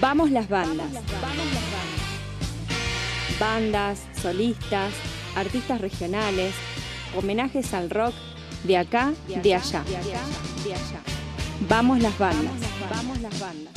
Vamos las bandas. Bandas, solistas, artistas regionales, homenajes al rock de acá, de allá. Vamos las bandas. Vamos las bandas.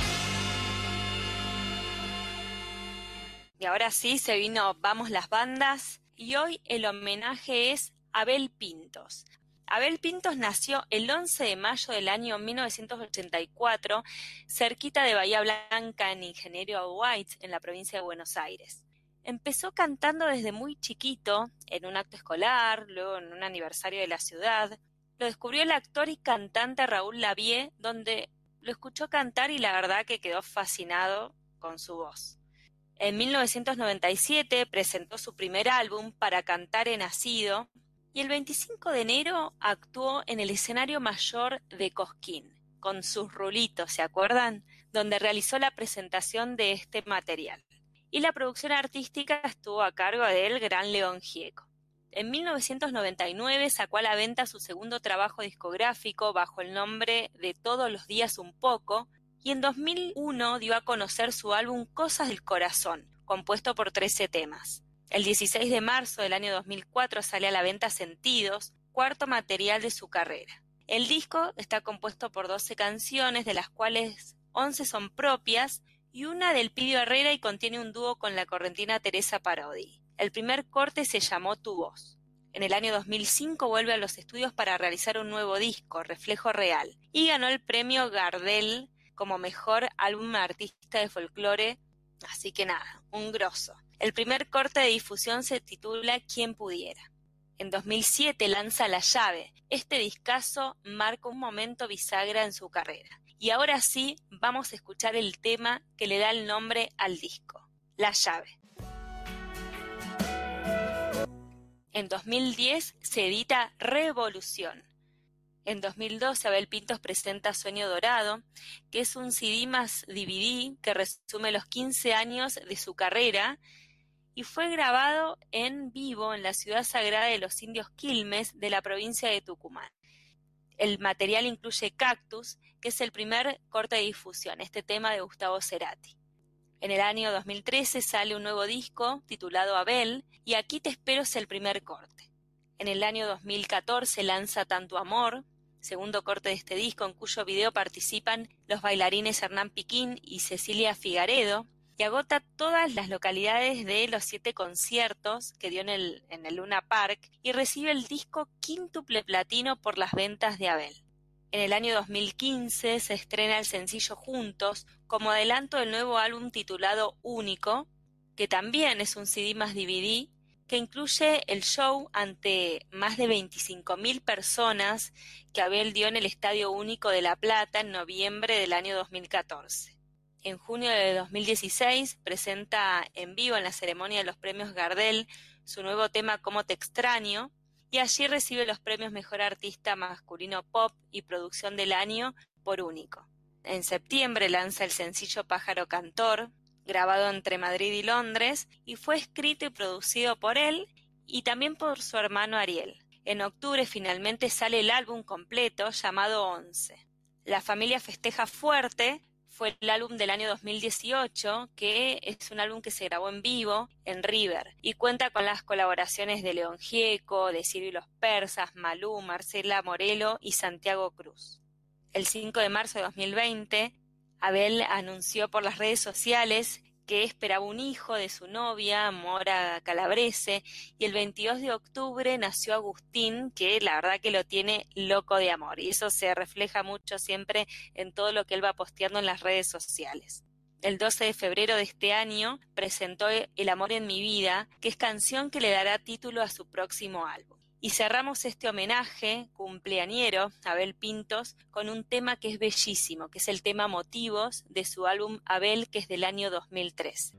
Y ahora sí, se vino Vamos las bandas y hoy el homenaje es Abel Pintos. Abel Pintos nació el 11 de mayo del año 1984, cerquita de Bahía Blanca, en Ingeniero White, en la provincia de Buenos Aires. Empezó cantando desde muy chiquito, en un acto escolar, luego en un aniversario de la ciudad. Lo descubrió el actor y cantante Raúl Lavie, donde lo escuchó cantar y la verdad que quedó fascinado con su voz. En 1997 presentó su primer álbum para cantar en Nacido y el 25 de enero actuó en el escenario mayor de Cosquín, con sus rulitos, ¿se acuerdan? Donde realizó la presentación de este material. Y la producción artística estuvo a cargo del gran León Gieco. En 1999 sacó a la venta su segundo trabajo discográfico bajo el nombre de Todos los días un poco, y en 2001 dio a conocer su álbum Cosas del Corazón, compuesto por 13 temas. El 16 de marzo del año 2004 sale a la venta Sentidos, cuarto material de su carrera. El disco está compuesto por 12 canciones, de las cuales 11 son propias y una del Pidio Herrera y contiene un dúo con la correntina Teresa Parodi. El primer corte se llamó Tu voz. En el año 2005 vuelve a los estudios para realizar un nuevo disco, Reflejo Real, y ganó el premio Gardel como mejor álbum artista de folclore. Así que nada, un grosso. El primer corte de difusión se titula Quien pudiera. En 2007 lanza La llave. Este discazo marca un momento bisagra en su carrera. Y ahora sí, vamos a escuchar el tema que le da el nombre al disco, La llave. En 2010 se edita Revolución, en 2012, Abel Pintos presenta Sueño Dorado, que es un CD más DVD que resume los 15 años de su carrera y fue grabado en vivo en la ciudad sagrada de los indios Quilmes de la provincia de Tucumán. El material incluye Cactus, que es el primer corte de difusión, este tema de Gustavo Cerati. En el año 2013 sale un nuevo disco titulado Abel y Aquí te espero es el primer corte. En el año 2014 lanza Tanto Amor, segundo corte de este disco, en cuyo video participan los bailarines Hernán Piquín y Cecilia Figaredo, y agota todas las localidades de los siete conciertos que dio en el, Luna Park y recibe el disco quíntuple platino por las ventas de Abel. En el año 2015 se estrena el sencillo Juntos como adelanto del nuevo álbum titulado Único, que también es un CD más DVD que incluye el show ante más de 25.000 personas que Abel dio en el Estadio Único de La Plata en noviembre del año 2014. En junio de 2016 presenta en vivo en la ceremonia de los premios Gardel su nuevo tema Como te extraño y allí recibe los premios Mejor Artista Masculino Pop y Producción del Año por Único. En septiembre lanza el sencillo Pájaro Cantor, grabado entre Madrid y Londres, y fue escrito y producido por él y también por su hermano Ariel. En octubre finalmente sale el álbum completo llamado Once. La familia festeja fuerte fue el álbum del año 2018, que es un álbum que se grabó en vivo en River y cuenta con las colaboraciones de León Gieco, de Silvio los Persas, Malú, Marcela Morelo y Santiago Cruz. El 5 de marzo de 2020 Abel anunció por las redes sociales que esperaba un hijo de su novia, Mora Calabrese, y el 22 de octubre nació Agustín, que la verdad que lo tiene loco de amor, y eso se refleja mucho siempre en todo lo que él va posteando en las redes sociales. El 12 de febrero de este año presentó El amor en mi vida, que es canción que le dará título a su próximo álbum. Y cerramos este homenaje cumpleañero Abel Pintos con un tema que es bellísimo, que es el tema Motivos de su álbum Abel, que es del año 2003.